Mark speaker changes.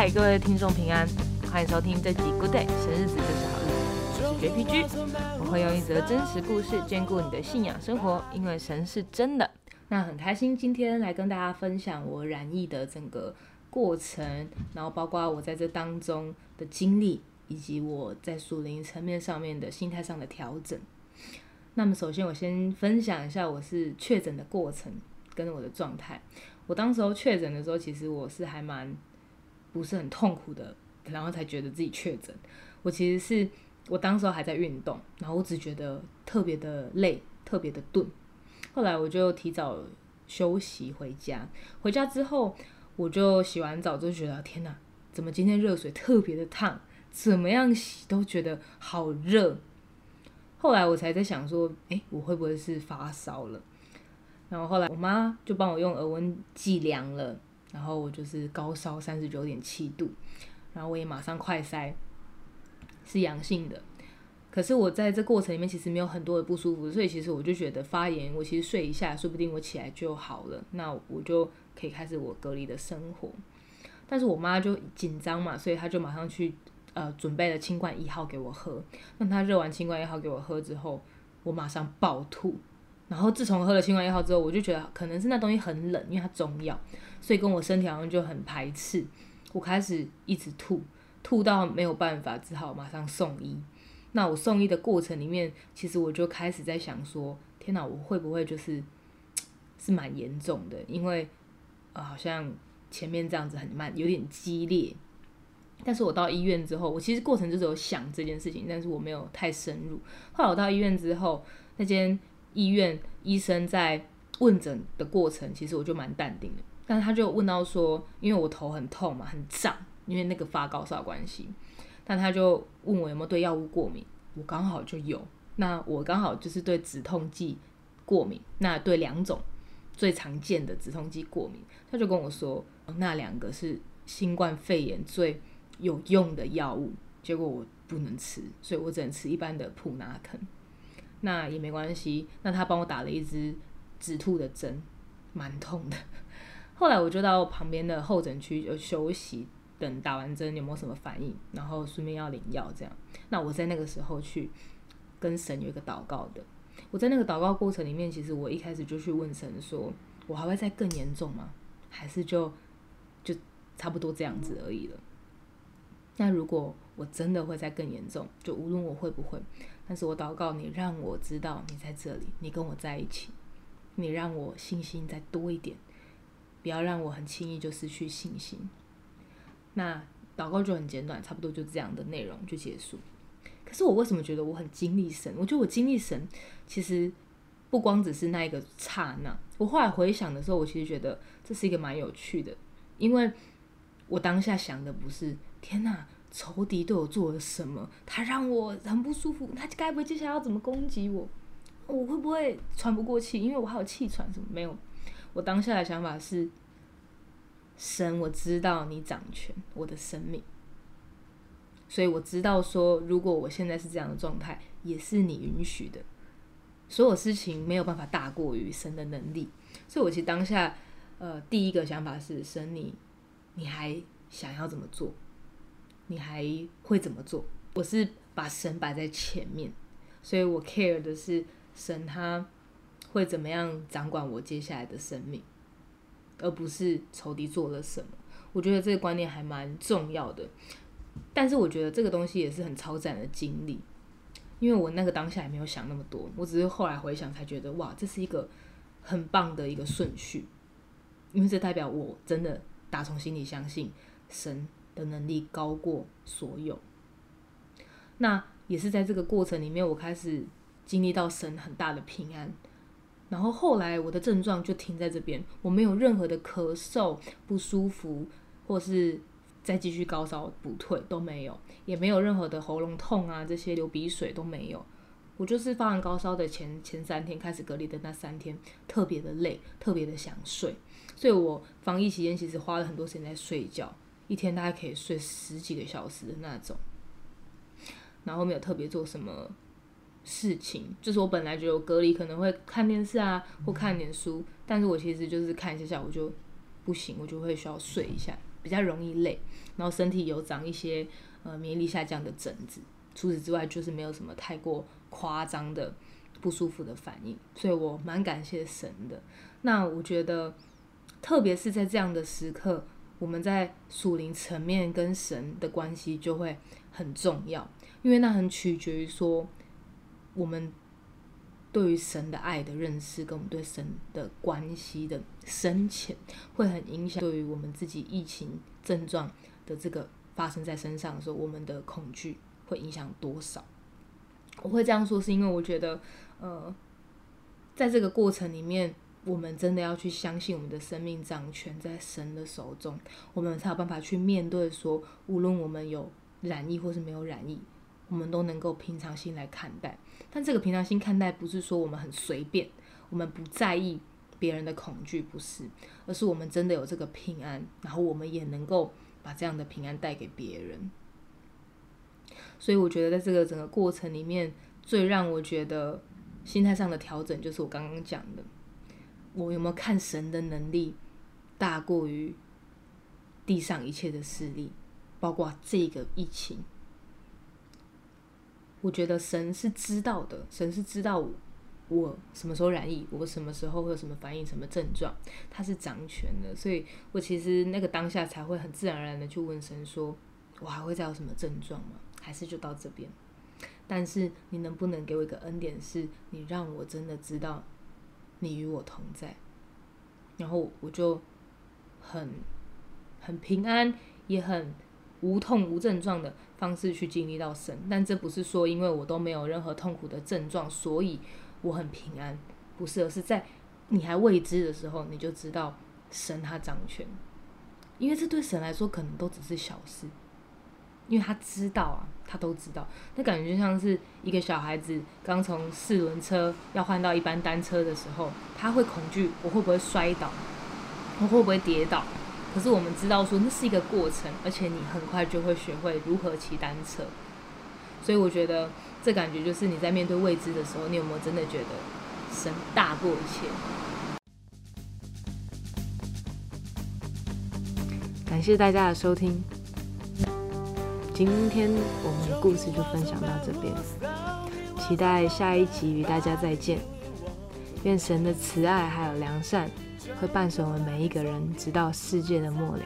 Speaker 1: 嗨，各位听众平安，欢迎收听这集 Good Day，神日子就是好日子。我是 JPG，我会用一则真实故事兼顾你的信仰生活，因为神是真的。那很开心今天来跟大家分享我染疫的整个过程，然后包括我在这当中的经历，以及我在属灵层面上面的心态上的调整。那么首先我先分享一下我是确诊的过程跟我的状态。我当时候确诊的时候，其实我是还蛮不是很痛苦的，然后才觉得自己确诊。我其实是我当时候还在运动，然后我只觉得特别的累，特别的钝。后来我就提早休息回家，回家之后我就洗完澡，就觉得天哪，怎么今天热水特别的烫？怎么样洗都觉得好热。后来我才在想说，诶，我会不会是发烧了？然后后来我妈就帮我用额温计量了，然后我就是高烧三十九点七度，然后我也马上快筛是阳性的。可是我在这过程里面其实没有很多的不舒服，所以其实我就觉得发炎，我其实睡一下，说不定我起来就好了，那我就可以开始我隔离的生活。但是我妈就紧张嘛，所以她就马上去。呃，准备了清冠一号给我喝。那她热完清冠一号给我喝之后，我马上暴吐。然后自从喝了清冠一号之后，我就觉得可能是那东西很冷，因为它中药，所以跟我身体好像就很排斥。我开始一直吐，吐到没有办法，只好马上送医。那我送医的过程里面，其实我就开始在想说：天哪，我会不会就是 是蛮严重的？因为啊，好像前面这样子很慢，有点激烈。但是我到医院之后，我其实过程就是有想这件事情，但是我没有太深入。后来我到医院之后，那间医院医生在问诊的过程，其实我就蛮淡定的。但他就问到说，因为我头很痛嘛，很胀，因为那个发高烧关系。但他就问我有没有对药物过敏，我刚好就有。那我刚好就是对止痛剂过敏，那对两种最常见的止痛剂过敏。他就跟我说，那两个是新冠肺炎最有用的药物，结果我不能吃，所以我只能吃一般的普拿疼。那也没关系，那他帮我打了一支止吐的针，蛮痛的。后来我就到旁边的候诊区就休息，等打完针有没有什么反应，然后顺便要领药这样。那我在那个时候去跟神有一个祷告的。我在那个祷告过程里面，其实我一开始就去问神说：我还会再更严重吗？还是就就差不多这样子而已了？那如果我真的会再更严重，就无论我会不会，但是我祷告你，让我知道你在这里，你跟我在一起，你让我信心再多一点，不要让我很轻易就失去信心。那祷告就很简短，差不多就这样的内容就结束。可是我为什么觉得我很经历神？我觉得我经历神，其实不光只是那一个刹那。我后来回想的时候，我其实觉得这是一个蛮有趣的，因为我当下想的不是。天呐，仇敌对我做了什么？他让我很不舒服。他该不会接下来要怎么攻击我？我会不会喘不过气？因为我还有气喘什么？没有。我当下的想法是：神，我知道你掌权我的生命，所以我知道说，如果我现在是这样的状态，也是你允许的。所有事情没有办法大过于神的能力。所以我其实当下，呃，第一个想法是：神，你你还想要怎么做？你还会怎么做？我是把神摆在前面，所以我 care 的是神他会怎么样掌管我接下来的生命，而不是仇敌做了什么。我觉得这个观念还蛮重要的，但是我觉得这个东西也是很超赞的经历，因为我那个当下也没有想那么多，我只是后来回想才觉得哇，这是一个很棒的一个顺序，因为这代表我真的打从心里相信神。的能力高过所有，那也是在这个过程里面，我开始经历到神很大的平安。然后后来我的症状就停在这边，我没有任何的咳嗽不舒服，或是再继续高烧不退都没有，也没有任何的喉咙痛啊，这些流鼻水都没有。我就是发完高烧的前前三天开始隔离的那三天，特别的累，特别的想睡，所以我防疫期间其实花了很多时间在睡觉。一天大概可以睡十几个小时的那种，然后没有特别做什么事情，就是我本来觉得我隔离可能会看电视啊，或看点书，但是我其实就是看一下下我就不行，我就会需要睡一下，比较容易累，然后身体有长一些呃免疫力下降的疹子。除此之外，就是没有什么太过夸张的不舒服的反应，所以我蛮感谢神的。那我觉得，特别是在这样的时刻，我们在属灵层面跟神的关系就会很重要，因为那很取决于说我们对于神的爱的认识，跟我们对神的关系的深浅，会很影响对于我们自己疫情症状的这个发生在身上的时候，我们的恐惧。会影响多少？我会这样说，是因为我觉得，呃，在这个过程里面，我们真的要去相信我们的生命掌权在神的手中，我们才有办法去面对。说，无论我们有染疫或是没有染疫，我们都能够平常心来看待。但这个平常心看待，不是说我们很随便，我们不在意别人的恐惧，不是，而是我们真的有这个平安，然后我们也能够把这样的平安带给别人。所以我觉得，在这个整个过程里面，最让我觉得心态上的调整，就是我刚刚讲的，我有没有看神的能力大过于地上一切的势力，包括这个疫情。我觉得神是知道的，神是知道我什么时候染疫，我什么时候会有什么反应、什么症状，他是掌权的。所以我其实那个当下才会很自然而然的去问神说：“我还会再有什么症状吗？”还是就到这边，但是你能不能给我一个恩典，是你让我真的知道你与我同在，然后我就很很平安，也很无痛无症状的方式去经历到神。但这不是说因为我都没有任何痛苦的症状，所以我很平安，不是，而是在你还未知的时候，你就知道神他掌权，因为这对神来说可能都只是小事。因为他知道啊，他都知道，那感觉就像是一个小孩子刚从四轮车要换到一般单车的时候，他会恐惧我会不会摔倒，我会不会跌倒。可是我们知道说那是一个过程，而且你很快就会学会如何骑单车。所以我觉得这感觉就是你在面对未知的时候，你有没有真的觉得神大过一切？感谢大家的收听。今天我们的故事就分享到这边，期待下一集与大家再见。愿神的慈爱还有良善会伴随我们每一个人，直到世界的末了。